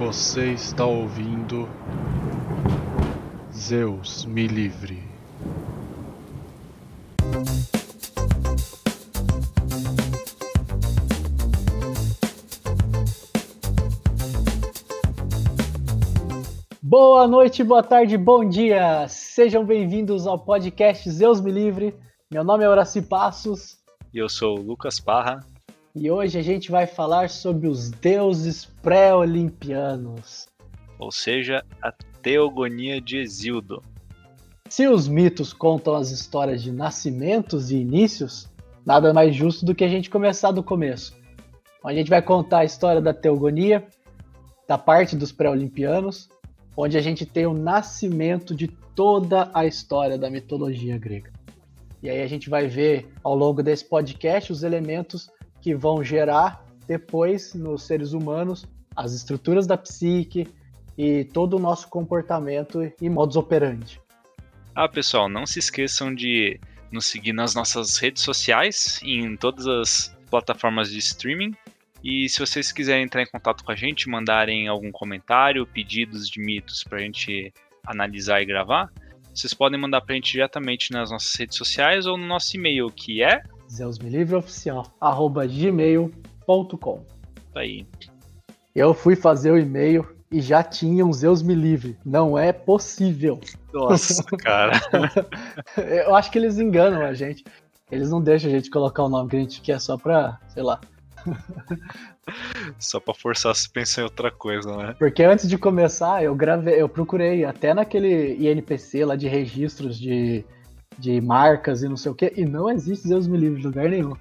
Você está ouvindo Zeus me livre. Boa noite, boa tarde, bom dia! Sejam bem-vindos ao podcast Zeus Me Livre. Meu nome é Horaci Passos. E eu sou o Lucas Parra. E hoje a gente vai falar sobre os deuses pré-olimpianos. Ou seja, a teogonia de Exildo. Se os mitos contam as histórias de nascimentos e inícios, nada mais justo do que a gente começar do começo. A gente vai contar a história da teogonia, da parte dos pré-olimpianos, onde a gente tem o nascimento de toda a história da mitologia grega. E aí a gente vai ver ao longo desse podcast os elementos que vão gerar depois nos seres humanos as estruturas da psique e todo o nosso comportamento e modus operandi. Ah, pessoal, não se esqueçam de nos seguir nas nossas redes sociais, em todas as plataformas de streaming. E se vocês quiserem entrar em contato com a gente, mandarem algum comentário, pedidos de mitos para a gente analisar e gravar, vocês podem mandar para a gente diretamente nas nossas redes sociais ou no nosso e-mail, que é zeusmelivreoficial@gmail.com. Tá aí. Eu fui fazer o e-mail e já tinha um Zeus me livre. Não é possível. Nossa, cara. Eu acho que eles enganam a gente. Eles não deixam a gente colocar o nome que a gente quer só pra, sei lá. Só pra forçar se pensar em outra coisa, né? Porque antes de começar, eu gravei, eu procurei até naquele INPC lá de registros de, de marcas e não sei o que, e não existe Zeus me livre em lugar nenhum.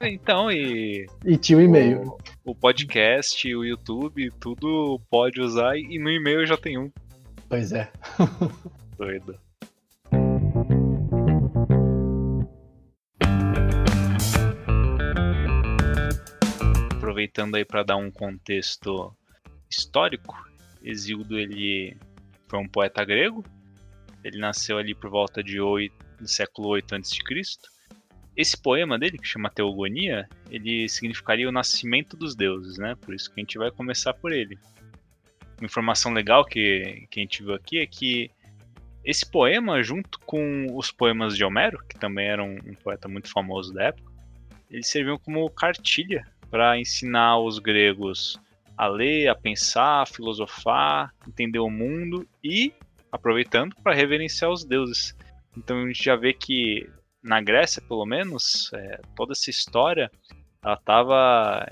Então, e. E tinha o e-mail. O, o podcast, o YouTube, tudo pode usar, e no e-mail já tem um. Pois é. Doido. Aproveitando aí para dar um contexto histórico, Exildo ele foi um poeta grego. Ele nasceu ali por volta de 8, do século 8 a.C. Esse poema dele, que chama Teogonia, ele significaria o nascimento dos deuses, né? Por isso que a gente vai começar por ele. Uma informação legal que, que a gente viu aqui é que esse poema, junto com os poemas de Homero, que também era um, um poeta muito famoso da época, eles serviam como cartilha para ensinar os gregos a ler, a pensar, a filosofar, entender o mundo e, aproveitando, para reverenciar os deuses. Então a gente já vê que na Grécia, pelo menos, é, toda essa história ela estava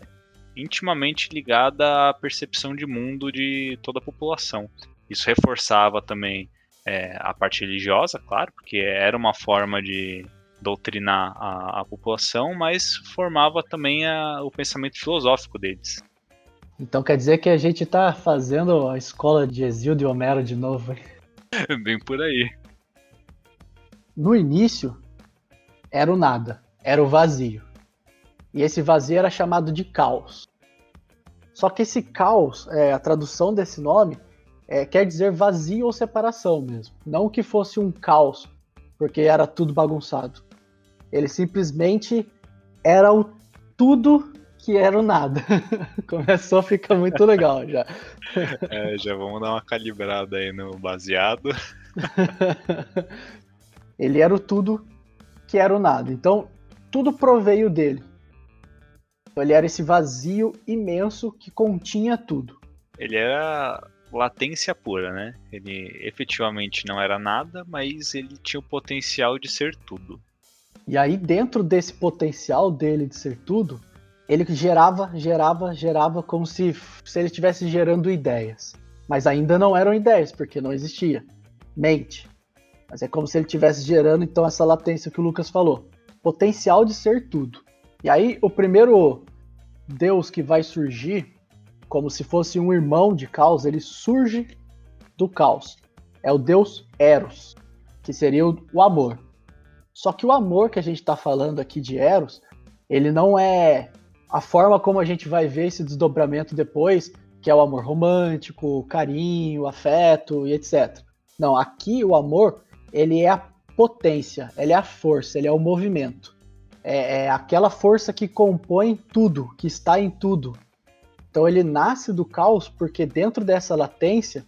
intimamente ligada à percepção de mundo de toda a população. Isso reforçava também é, a parte religiosa, claro, porque era uma forma de doutrinar a, a população, mas formava também a, o pensamento filosófico deles. Então quer dizer que a gente está fazendo a escola de Exildo e Homero de novo. Bem por aí. No início, era o nada, era o vazio. E esse vazio era chamado de caos. Só que esse caos, é, a tradução desse nome, é, quer dizer vazio ou separação mesmo. Não que fosse um caos, porque era tudo bagunçado. Ele simplesmente era o tudo que era o nada. Começou a ficar muito legal já. É, já vamos dar uma calibrada aí no baseado. Ele era o tudo que era o nada. Então, tudo proveio dele. Ele era esse vazio imenso que continha tudo. Ele era latência pura, né? Ele efetivamente não era nada, mas ele tinha o potencial de ser tudo. E aí, dentro desse potencial dele de ser tudo, ele gerava, gerava, gerava como se, se ele estivesse gerando ideias. Mas ainda não eram ideias, porque não existia. Mente. Mas é como se ele estivesse gerando, então, essa latência que o Lucas falou. Potencial de ser tudo. E aí, o primeiro Deus que vai surgir, como se fosse um irmão de caos, ele surge do caos. É o Deus Eros, que seria o, amor. Só que o amor que a gente está falando aqui de Eros, ele não é a forma como a gente vai ver esse desdobramento depois, que é o amor romântico, carinho, afeto e etc. Não, aqui o amor ele é a potência, ele é a força, ele é o movimento. É, é aquela força que compõe tudo, que está em tudo. Então ele nasce do caos porque dentro dessa latência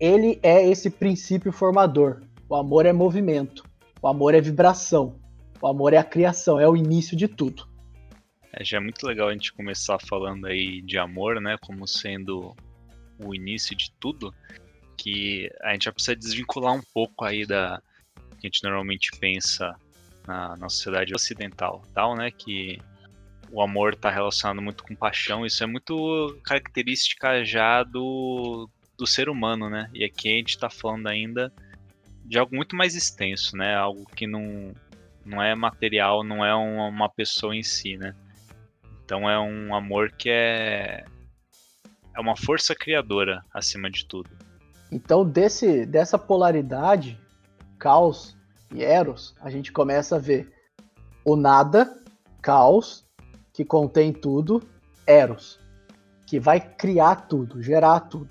ele é esse princípio formador. O amor é movimento, o amor é vibração, o amor é a criação, é o início de tudo. É, já é muito legal a gente começar falando aí de amor, né, como sendo o início de tudo, que a gente já precisa desvincular um pouco aí da que a gente normalmente pensa na, na sociedade ocidental, tal, né, que o amor está relacionado muito com paixão, isso é muito característica já do, do ser humano, né? E aqui a gente está falando ainda de algo muito mais extenso, né? Algo que não, não é material, não é uma, pessoa em si, né? Então é um amor que é é uma força criadora acima de tudo. Então desse dessa polaridade, caos e eros, a gente começa a ver o nada, caos, que contém tudo, eros, que vai criar tudo, gerar tudo.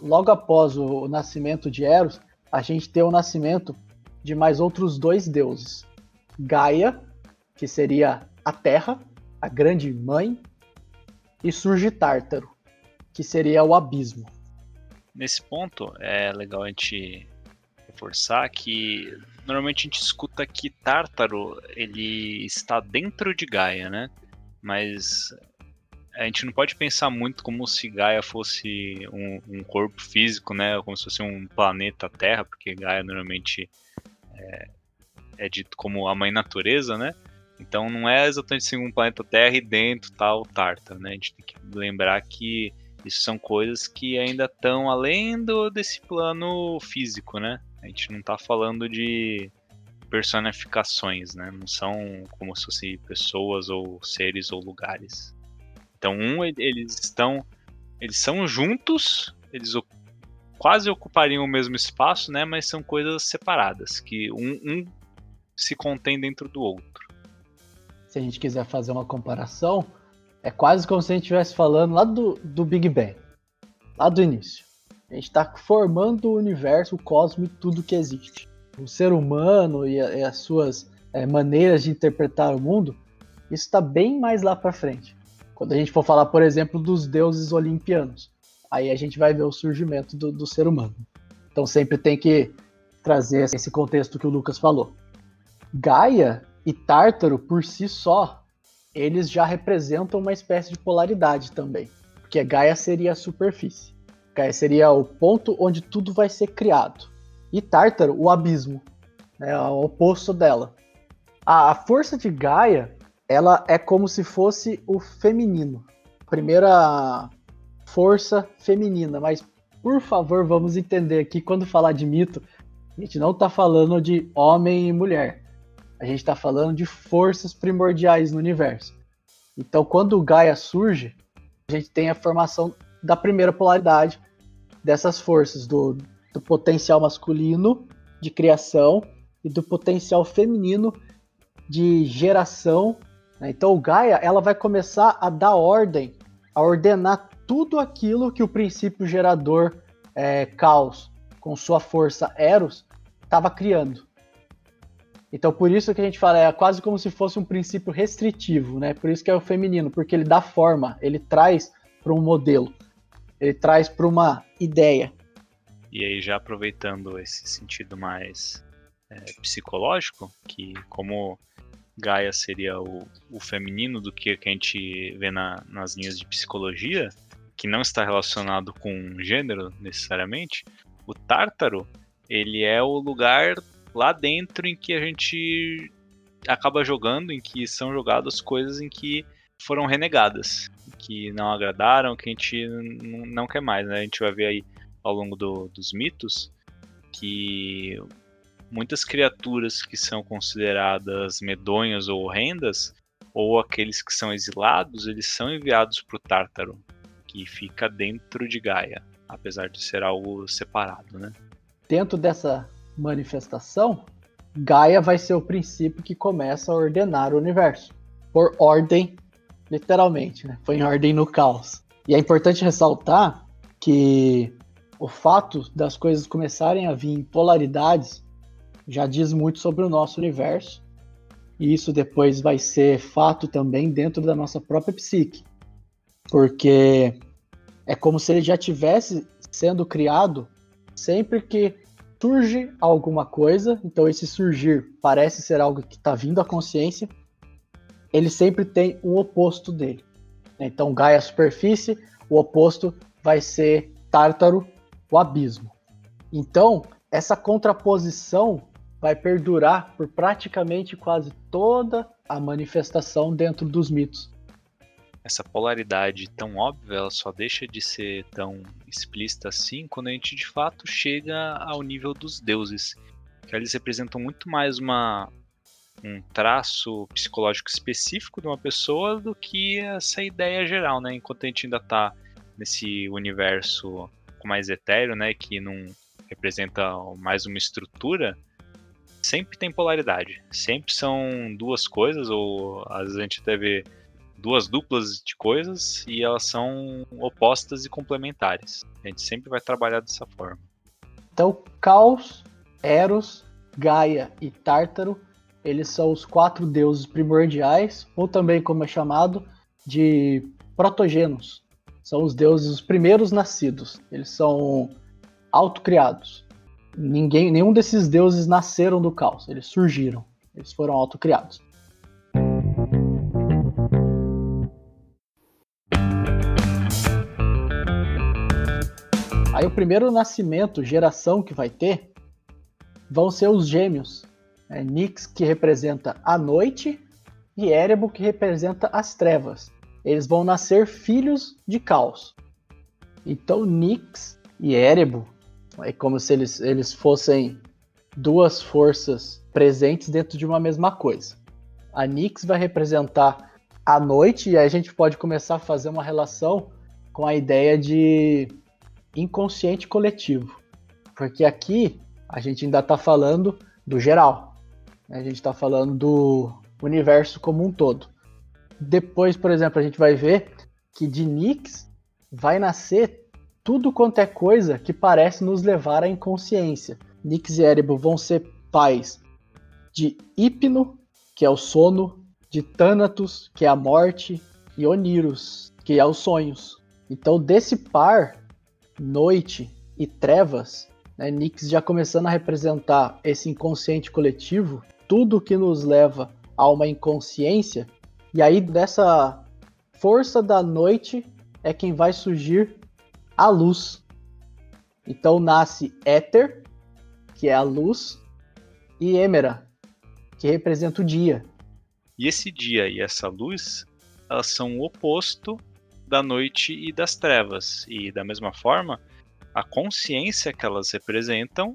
Logo após o nascimento de Eros, a gente tem o nascimento de mais outros dois deuses. Gaia, que seria a Terra, a grande mãe, e surge Tártaro, que seria o abismo. Nesse ponto é legal a gente reforçar que normalmente a gente escuta que Tártaro ele está dentro de Gaia, né? Mas a gente não pode pensar muito como se Gaia fosse um, um, corpo físico, né? Como se fosse um planeta Terra, porque Gaia normalmente é, é dito como a mãe natureza, né? Então não é exatamente assim, um planeta Terra e dentro tal tá Tarta, né? A gente tem que lembrar que isso são coisas que ainda estão além do, desse plano físico, né? A gente não está falando de personificações, né? Não são como se fossem pessoas ou seres ou lugares. Então, um eles estão eles são juntos, eles quase ocupariam o mesmo espaço, né? Mas são coisas separadas, que um, um se contém dentro do outro se a gente quiser fazer uma comparação, é quase como se a gente estivesse falando lá do, do Big Bang, lá do início. A gente está formando o universo, o cosmos e tudo que existe. O ser humano e, a, e as suas é, maneiras de interpretar o mundo, isso está bem mais lá para frente. Quando a gente for falar, por exemplo, dos deuses olimpianos, aí a gente vai ver o surgimento do, do ser humano. Então sempre tem que trazer esse contexto que o Lucas falou. Gaia e Tártaro, por si só, eles já representam uma espécie de polaridade também. Porque Gaia seria a superfície. Gaia seria o ponto onde tudo vai ser criado. E Tártaro, o abismo. É o oposto dela. A, força de Gaia, ela é como se fosse o feminino. Primeira força feminina. Mas, por favor, vamos entender aqui, quando falar de mito, a gente não está falando de homem e mulher a gente está falando de forças primordiais no universo. Então, quando o Gaia surge, a gente tem a formação da primeira polaridade dessas forças, do, do potencial masculino de criação e do potencial feminino de geração. Né? Então, o Gaia ela vai começar a dar ordem, a ordenar tudo aquilo que o princípio gerador é, Caos, com sua força Eros, estava criando. Então, por isso que a gente fala, é quase como se fosse um princípio restritivo, né? Por isso que é o feminino, porque ele dá forma, ele traz para um modelo, ele traz para uma ideia. E aí, já aproveitando esse sentido mais é, psicológico, que como Gaia seria o, o, feminino do que, que a gente vê na, nas linhas de psicologia, que não está relacionado com gênero necessariamente, o Tártaro ele é o lugar lá dentro em que a gente acaba jogando, em que são jogadas coisas em que foram renegadas, que não agradaram, que a gente não quer mais, né? A gente vai ver aí ao longo do, dos mitos que muitas criaturas que são consideradas medonhas ou horrendas, ou aqueles que são exilados, eles são enviados para o Tártaro, que fica dentro de Gaia, apesar de ser algo separado, né? Dentro dessa manifestação, Gaia vai ser o princípio que começa a ordenar o universo. Por ordem, literalmente, né? Foi em ordem no caos. E é importante ressaltar que o fato das coisas começarem a vir em polaridades já diz muito sobre o nosso universo. E isso depois vai ser fato também dentro da nossa própria psique. Porque é como se ele já tivesse sendo criado sempre que surge alguma coisa, então esse surgir parece ser algo que está vindo à consciência, ele sempre tem o oposto dele. Então Gaia superfície, o oposto vai ser Tártaro, o abismo. Então, essa contraposição vai perdurar por praticamente quase toda a manifestação dentro dos mitos. Essa polaridade tão óbvia, ela só deixa de ser tão explícita assim quando a gente de fato chega ao nível dos deuses, que eles representam muito mais uma um traço psicológico específico de uma pessoa do que essa ideia geral, né? Enquanto a gente ainda está nesse universo mais etéreo, né, que não representa mais uma estrutura, sempre tem polaridade. Sempre são duas coisas, ou às vezes a gente até vê duas duplas de coisas e elas são opostas e complementares. A gente sempre vai trabalhar dessa forma. Então, Caos, Eros, Gaia e Tártaro, eles são os quatro deuses primordiais, ou também como é chamado, de protogênos. São os deuses os primeiros nascidos. Eles são autocriados. Ninguém, nenhum desses deuses nasceram do caos, eles surgiram. Eles foram autocriados. Aí o primeiro nascimento, geração que vai ter, vão ser os gêmeos. É, Nix, que representa a noite, e Erebo, que representa as trevas. Eles vão nascer filhos de caos. Então Nix e Erebo é como se eles, eles fossem duas forças presentes dentro de uma mesma coisa. A Nix vai representar a noite, e aí a gente pode começar a fazer uma relação com a ideia de inconsciente coletivo. Porque aqui a gente ainda está falando do geral. A gente está falando do universo como um todo. Depois, por exemplo, a gente vai ver que de Nix vai nascer tudo quanto é coisa que parece nos levar à inconsciência. Nix e Erebo vão ser pais de Hipno, que é o sono, de Thanatos, que é a morte, e Onirus, que é os sonhos. Então, desse par, noite e trevas, né, Nix já começando a representar esse inconsciente coletivo, tudo que nos leva a uma inconsciência, e aí dessa força da noite é quem vai surgir a luz. Então nasce Éter, que é a luz, e Emera, que representa o dia. E esse dia e essa luz, elas são o oposto da noite e das trevas. E da mesma forma, a consciência que elas representam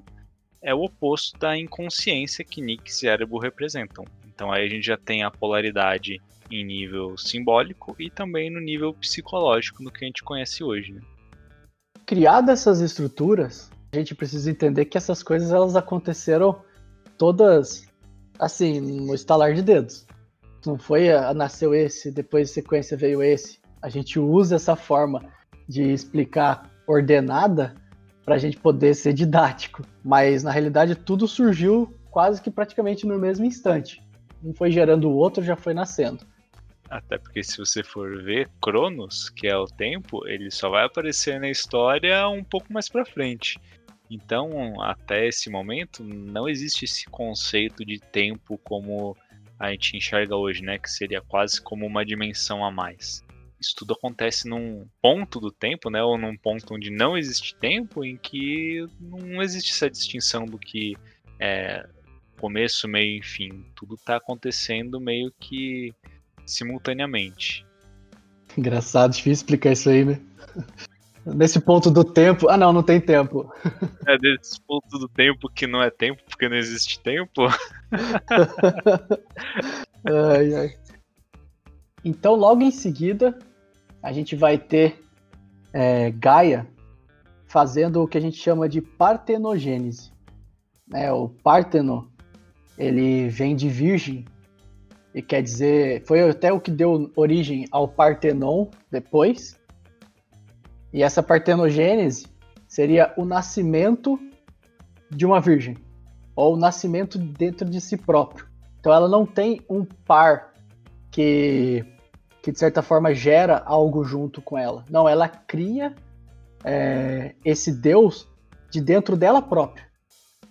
é o oposto da inconsciência que Nix e Erebor representam. Então aí a gente já tem a polaridade em nível simbólico e também no nível psicológico no que a gente conhece hoje. Né? criadas essas estruturas, a gente precisa entender que essas coisas elas aconteceram todas assim, no estalar de dedos. Não foi a, nasceu esse, depois de sequência veio esse. A gente usa essa forma de explicar ordenada para a gente poder ser didático, mas na realidade tudo surgiu quase que praticamente no mesmo instante. Um foi gerando o outro, já foi nascendo. Até porque se você for ver Cronos, que é o tempo, ele só vai aparecer na história um pouco mais para frente. Então, até esse momento, não existe esse conceito de tempo como a gente enxerga hoje, né? Que seria quase como uma dimensão a mais. Isso tudo acontece num ponto do tempo, né? Ou num ponto onde não existe tempo, em que não existe essa distinção do que é começo, meio e fim. Tudo está acontecendo meio que simultaneamente. Engraçado, difícil explicar isso aí, né? Nesse ponto do tempo. Ah, não, não tem tempo. É nesse ponto do tempo que não é tempo, porque não existe tempo. ai, ai. Então, logo em seguida, a gente vai ter é, Gaia fazendo o que a gente chama de partenogênese. É, o Parteno ele vem de virgem, e quer dizer, foi até o que deu origem ao Partenon depois. E essa partenogênese seria o nascimento de uma virgem, ou o nascimento dentro de si próprio. Então ela não tem um par que que de certa forma gera algo junto com ela. Não, ela cria é, esse deus de dentro dela própria.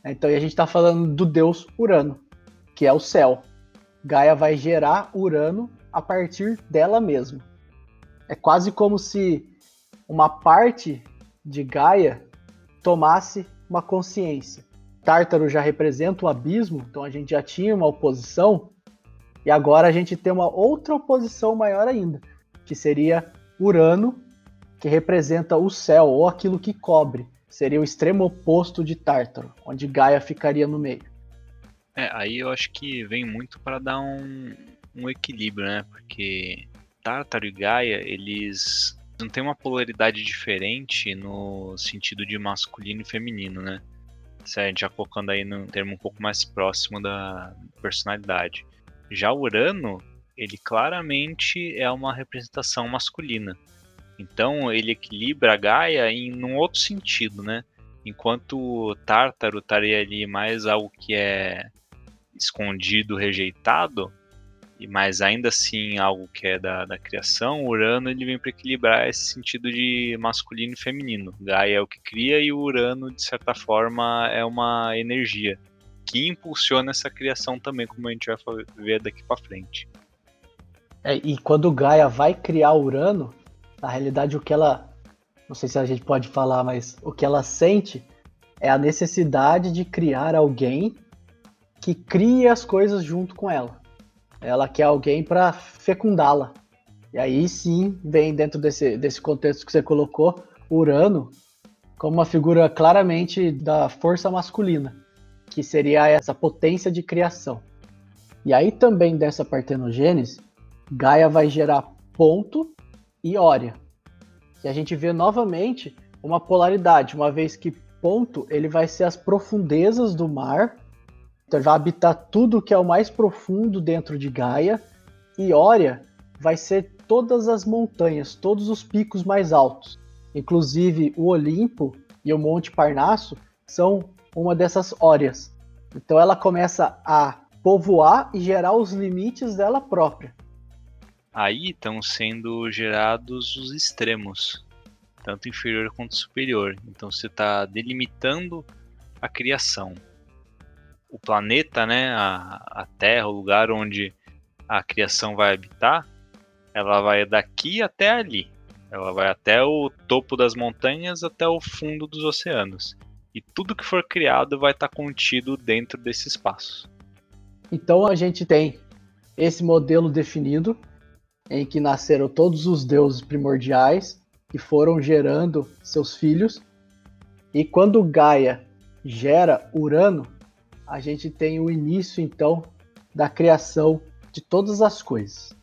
Então a gente está falando do deus Urano, que é o céu. Gaia vai gerar Urano a partir dela mesma. É quase como se uma parte de Gaia tomasse uma consciência. Tártaro já representa o abismo, então a gente já tinha uma oposição, e agora a gente tem uma outra oposição maior ainda, que seria Urano, que representa o céu ou aquilo que cobre. Seria o extremo oposto de Tártaro, onde Gaia ficaria no meio. É, aí eu acho que vem muito para dar um, um equilíbrio, né? Porque Tártaro e Gaia, eles não têm uma polaridade diferente no sentido de masculino e feminino, né? Já colocando aí num termo um pouco mais próximo da personalidade. Já Urano, ele claramente é uma representação masculina. Então ele equilibra a Gaia em um outro sentido, né? Enquanto o Tártaro estaria ali mais algo que é escondido, rejeitado, mas ainda assim algo que é da, da criação, Urano ele vem para equilibrar esse sentido de masculino e feminino. Gaia é o que cria e o Urano, de certa forma, é uma energia que impulsiona essa criação também, como a gente vai ver daqui para frente. É, e quando Gaia vai criar Urano, na realidade o que ela, não sei se a gente pode falar, mas o que ela sente é a necessidade de criar alguém que crie as coisas junto com ela. Ela quer alguém para fecundá-la. E aí sim vem dentro desse, desse contexto que você colocou, Urano como uma figura claramente da força masculina, que seria essa potência de criação. E aí também dessa partenogênese, Gaia vai gerar ponto e Ória. E a gente vê novamente uma polaridade, uma vez que ponto ele vai ser as profundezas do mar então vai habitar tudo que é o mais profundo dentro de Gaia. E Ória vai ser todas as montanhas, todos os picos mais altos. Inclusive o Olimpo e o Monte Parnasso são uma dessas Órias. Então ela começa a povoar e gerar os limites dela própria. Aí estão sendo gerados os extremos, tanto inferior quanto superior. Então você está delimitando a criação o planeta, né, a, a Terra, o lugar onde a criação vai habitar, ela vai daqui até ali. Ela vai até o topo das montanhas, até o fundo dos oceanos. E tudo que for criado vai estar contido dentro desse espaço. Então a gente tem esse modelo definido, em que nasceram todos os deuses primordiais que foram gerando seus filhos. E quando Gaia gera Urano, a gente tem o início então da criação de todas as coisas.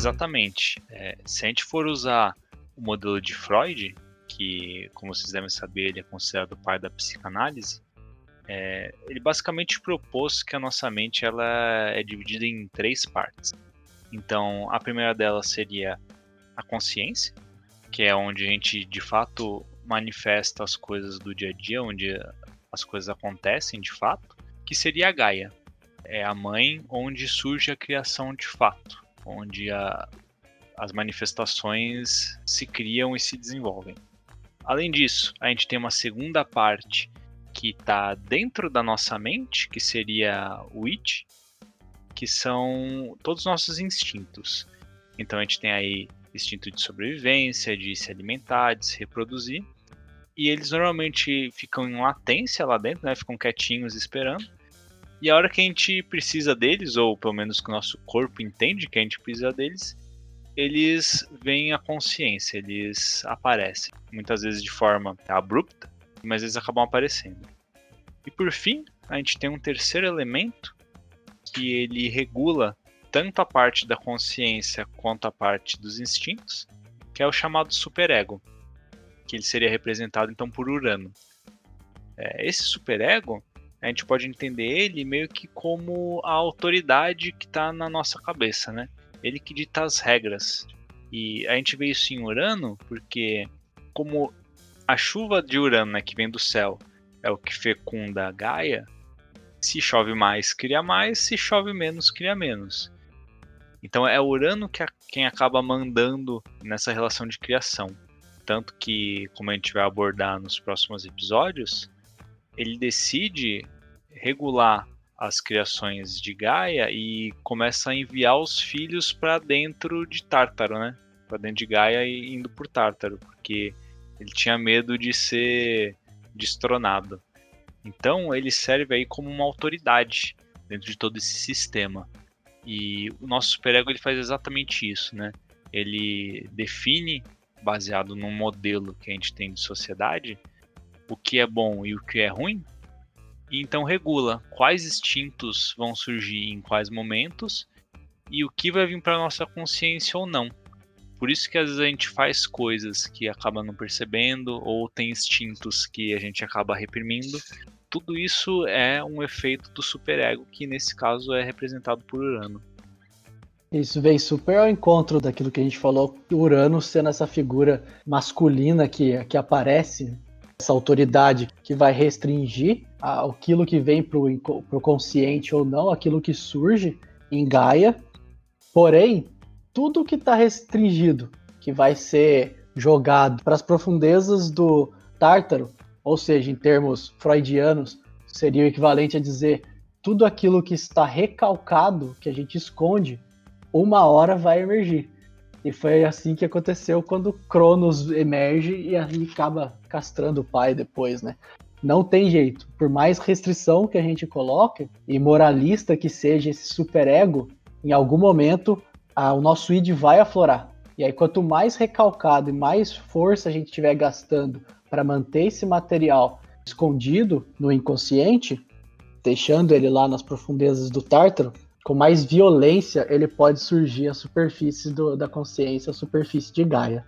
Exatamente. É, se a gente for usar o modelo de Freud, que, como vocês devem saber, ele é considerado o pai da psicanálise, é, ele basicamente propôs que a nossa mente ela é dividida em três partes. Então, a primeira delas seria a consciência, que é onde a gente de fato manifesta as coisas do dia a dia, onde as coisas acontecem de fato, que seria a Gaia. É a mãe onde surge a criação de fato, onde a, as manifestações se criam e se desenvolvem. Além disso, a gente tem uma segunda parte que está dentro da nossa mente, que seria o It, que são todos os nossos instintos. Então a gente tem aí instinto de sobrevivência, de se alimentar, de se reproduzir. E eles normalmente ficam em latência lá dentro, né? Ficam quietinhos esperando. E a hora que a gente precisa deles, ou pelo menos que o nosso corpo entende que a gente precisa deles, eles vêm à consciência, eles aparecem. Muitas vezes de forma abrupta, mas eles acabam aparecendo. E por fim, a gente tem um terceiro elemento que ele regula tanto a parte da consciência quanto a parte dos instintos, que é o chamado superego, que ele seria representado então por Urano. É, esse superego, a gente pode entender ele meio que como a autoridade que está na nossa cabeça, né? Ele que dita as regras. E a gente vê isso em Urano porque, como a chuva de Urano, né, que vem do céu, é o que fecunda a Gaia, se chove mais, cria mais, se chove menos, cria menos. Então é Urano que a, quem acaba mandando nessa relação de criação. Tanto que, como a gente vai abordar nos próximos episódios, ele decide regular as criações de Gaia e começa a enviar os filhos para dentro de Tártaro, né? Para dentro de Gaia e indo por Tártaro, porque ele tinha medo de ser destronado. Então ele serve aí como uma autoridade dentro de todo esse sistema. E o nosso superego ele faz exatamente isso, né? Ele define, baseado num modelo que a gente tem de sociedade, o que é bom e o que é ruim, e então regula quais instintos vão surgir em quais momentos e o que vai vir para nossa consciência ou não. Por isso que às vezes a gente faz coisas que acaba não percebendo ou tem instintos que a gente acaba reprimindo. Tudo isso é um efeito do superego que nesse caso é representado por Urano. Isso vem super ao encontro daquilo que a gente falou, Urano sendo essa figura masculina que, que aparece, essa autoridade que vai restringir aquilo que vem para o consciente ou não, aquilo que surge em Gaia. Porém, tudo que está restringido, que vai ser jogado para as profundezas do Tártaro, ou seja, em termos freudianos, seria o equivalente a dizer tudo aquilo que está recalcado, que a gente esconde, uma hora vai emergir. E foi assim que aconteceu quando Cronos emerge e acaba castrando o pai depois, né? Não tem jeito. Por mais restrição que a gente coloque e moralista que seja esse superego, em algum momento a, o nosso id vai aflorar. E aí, quanto mais recalcado e mais força a gente estiver gastando para manter esse material escondido no inconsciente, deixando ele lá nas profundezas do tártaro, com mais violência ele pode surgir à superfície do, da consciência, a superfície de Gaia.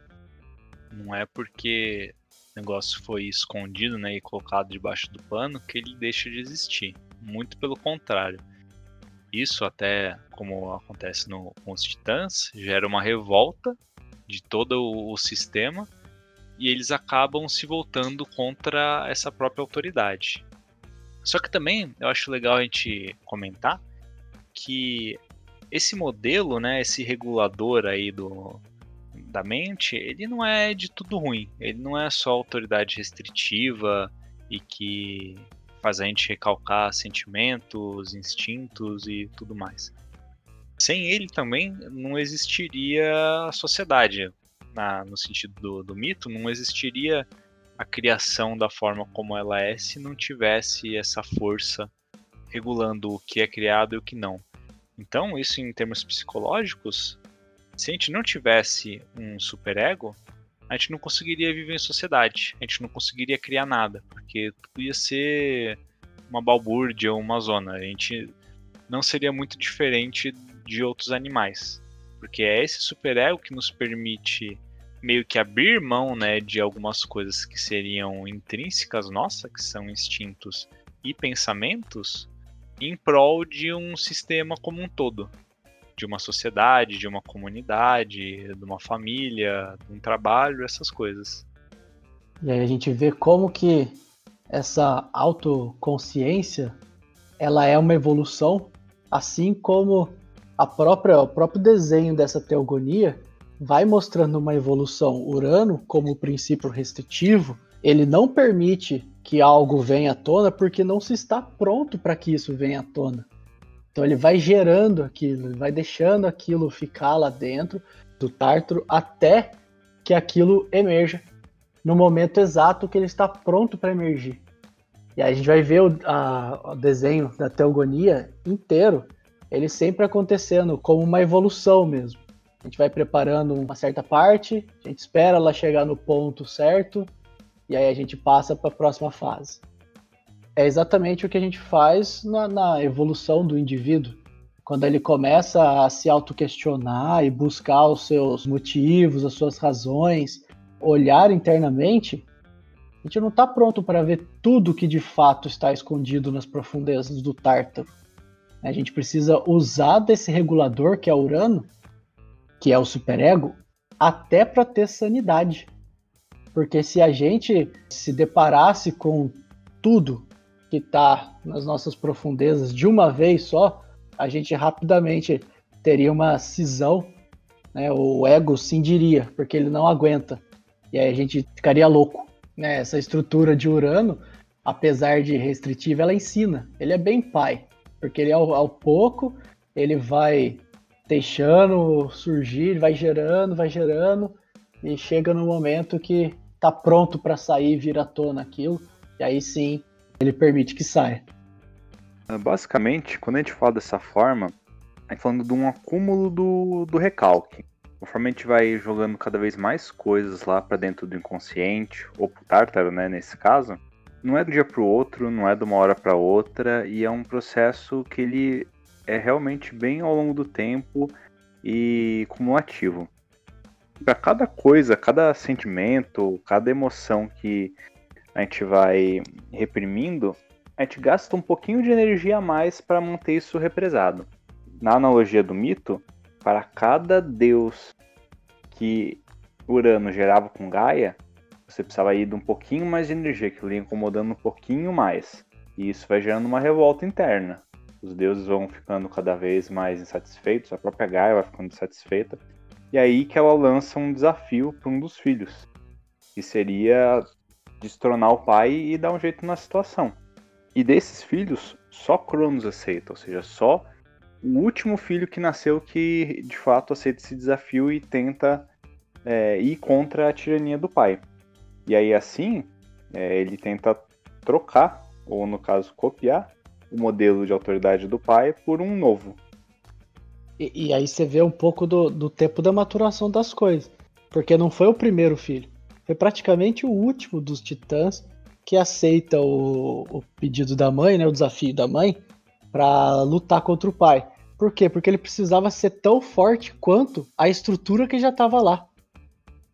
Não é porque o negócio foi escondido né, e colocado debaixo do pano que ele deixa de existir. Muito pelo contrário. Isso até, como acontece no, com os titãs, gera uma revolta de todo o, o sistema e eles acabam se voltando contra essa própria autoridade. Só que também eu acho legal a gente comentar que esse modelo, né, esse regulador aí do, da mente, ele não é de tudo ruim. Ele não é só autoridade restritiva e que faz a gente recalcar sentimentos, instintos e tudo mais. Sem ele também não existiria a sociedade. Na, no sentido do, do mito, não existiria a criação da forma como ela é se não tivesse essa força regulando o que é criado e o que não. Então, isso em termos psicológicos, se a gente não tivesse um superego, a gente não conseguiria viver em sociedade, a gente não conseguiria criar nada, porque ia ser uma balbúrdia ou uma zona. A gente não seria muito diferente de outros animais, porque é esse superego que nos permite meio que abrir mão, né, de algumas coisas que seriam intrínsecas nossas, que são instintos e pensamentos, em prol de um sistema como um todo de uma sociedade, de uma comunidade, de uma família, de um trabalho, essas coisas. E aí a gente vê como que essa autoconsciência ela é uma evolução, assim como a própria, o próprio desenho dessa teogonia vai mostrando uma evolução. Urano, como princípio restritivo, ele não permite que algo venha à tona porque não se está pronto para que isso venha à tona. Então ele vai gerando aquilo, vai deixando aquilo ficar lá dentro do tártaro até que aquilo emerja no momento exato que ele está pronto para emergir. E aí a gente vai ver o, a, o desenho da teogonia inteiro, ele sempre acontecendo como uma evolução mesmo. A gente vai preparando uma certa parte, a gente espera ela chegar no ponto certo, e aí a gente passa para a próxima fase é exatamente o que a gente faz na, na evolução do indivíduo. Quando ele começa a se autoquestionar e buscar os seus motivos, as suas razões, olhar internamente, a gente não está pronto para ver tudo que de fato está escondido nas profundezas do Tártaro. A gente precisa usar desse regulador que é Urano, que é o superego, até para ter sanidade. Porque se a gente se deparasse com tudo que está nas nossas profundezas de uma vez só, a gente rapidamente teria uma cisão, né? O ego cindiria, porque ele não aguenta. E aí a gente ficaria louco. Né? Essa estrutura de Urano, apesar de restritiva, ela ensina. Ele é bem pai, porque ele ao, ao pouco ele vai deixando surgir, vai gerando, vai gerando, e chega no momento que tá pronto para sair, vir à tona aquilo, e aí sim ele permite que saia. É, basicamente, quando a gente fala dessa forma, a gente falando de um acúmulo do, do recalque. Conforme a gente vai jogando cada vez mais coisas lá para dentro do inconsciente, ou pro tártaro, né, nesse caso, não é do dia pro outro, não é de uma hora para outra, e é um processo que ele é realmente bem ao longo do tempo e cumulativo. Para cada coisa, cada sentimento, cada emoção que a gente vai reprimindo, a gente gasta um pouquinho de energia a mais para manter isso represado. Na analogia do mito, para cada deus que Urano gerava com Gaia, você precisava ir de um pouquinho mais de energia, que ia incomodando um pouquinho mais. E isso vai gerando uma revolta interna os deuses vão ficando cada vez mais insatisfeitos, a própria Gaia vai ficando insatisfeita, e aí que ela lança um desafio para um dos filhos, que seria destronar o pai e dar um jeito na situação. E desses filhos, só Cronos aceita, ou seja, só o último filho que nasceu que de fato aceita esse desafio e tenta é, ir contra a tirania do pai. E aí assim, é, ele tenta trocar, ou no caso copiar, o modelo de autoridade do pai por um novo. E, e aí você vê um pouco do, do tempo da maturação das coisas. Porque não foi o primeiro filho. Foi praticamente o último dos titãs que aceita o, o pedido da mãe, né, o desafio da mãe, para lutar contra o pai. Por quê? Porque ele precisava ser tão forte quanto a estrutura que já estava lá.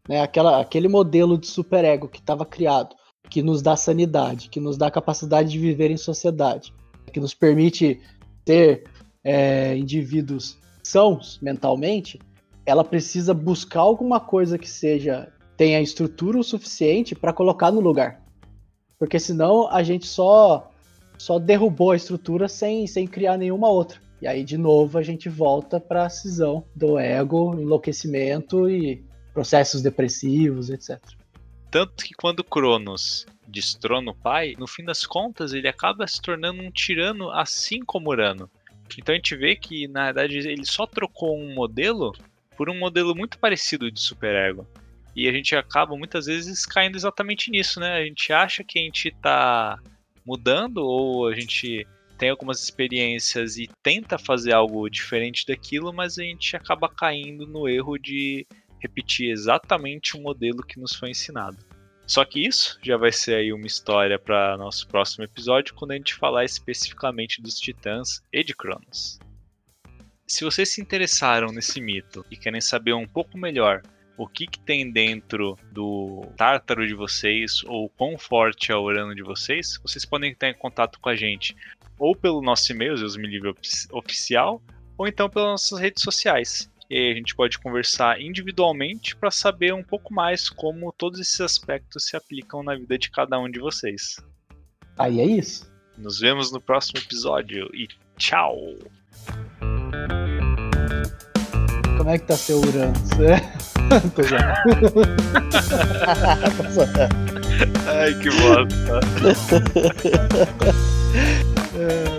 Né, aquela, aquele modelo de superego que estava criado, que nos dá sanidade, que nos dá capacidade de viver em sociedade que nos permite ter é, indivíduos sãos mentalmente, ela precisa buscar alguma coisa que seja tenha estrutura o suficiente para colocar no lugar. Porque senão a gente só só derrubou a estrutura sem, sem criar nenhuma outra. E aí de novo a gente volta para a cisão do ego, enlouquecimento e processos depressivos, etc. Tanto que quando Cronos destrona o pai, no fim das contas ele acaba se tornando um tirano assim como Urano. Então a gente vê que na verdade ele só trocou um modelo por um modelo muito parecido de superego. E a gente acaba muitas vezes caindo exatamente nisso, né? A gente acha que a gente está mudando ou a gente tem algumas experiências e tenta fazer algo diferente daquilo, mas a gente acaba caindo no erro de repetir exatamente o modelo que nos foi ensinado. Só que isso já vai ser aí uma história para nosso próximo episódio, quando a gente falar especificamente dos Titãs e de Cronos. Se vocês se interessaram nesse mito e querem saber um pouco melhor o que, que tem dentro do tártaro de vocês ou quão forte é o Urano de vocês, vocês podem entrar em contato com a gente ou pelo nosso e-mail, Zeus Oficial, ou então pelas nossas redes sociais. E aí a gente pode conversar individualmente para saber um pouco mais como todos esses aspectos se aplicam na vida de cada um de vocês. Aí é isso. Nos vemos no próximo episódio e tchau! Como é que tá seu Urano? Tô Ai, que bosta!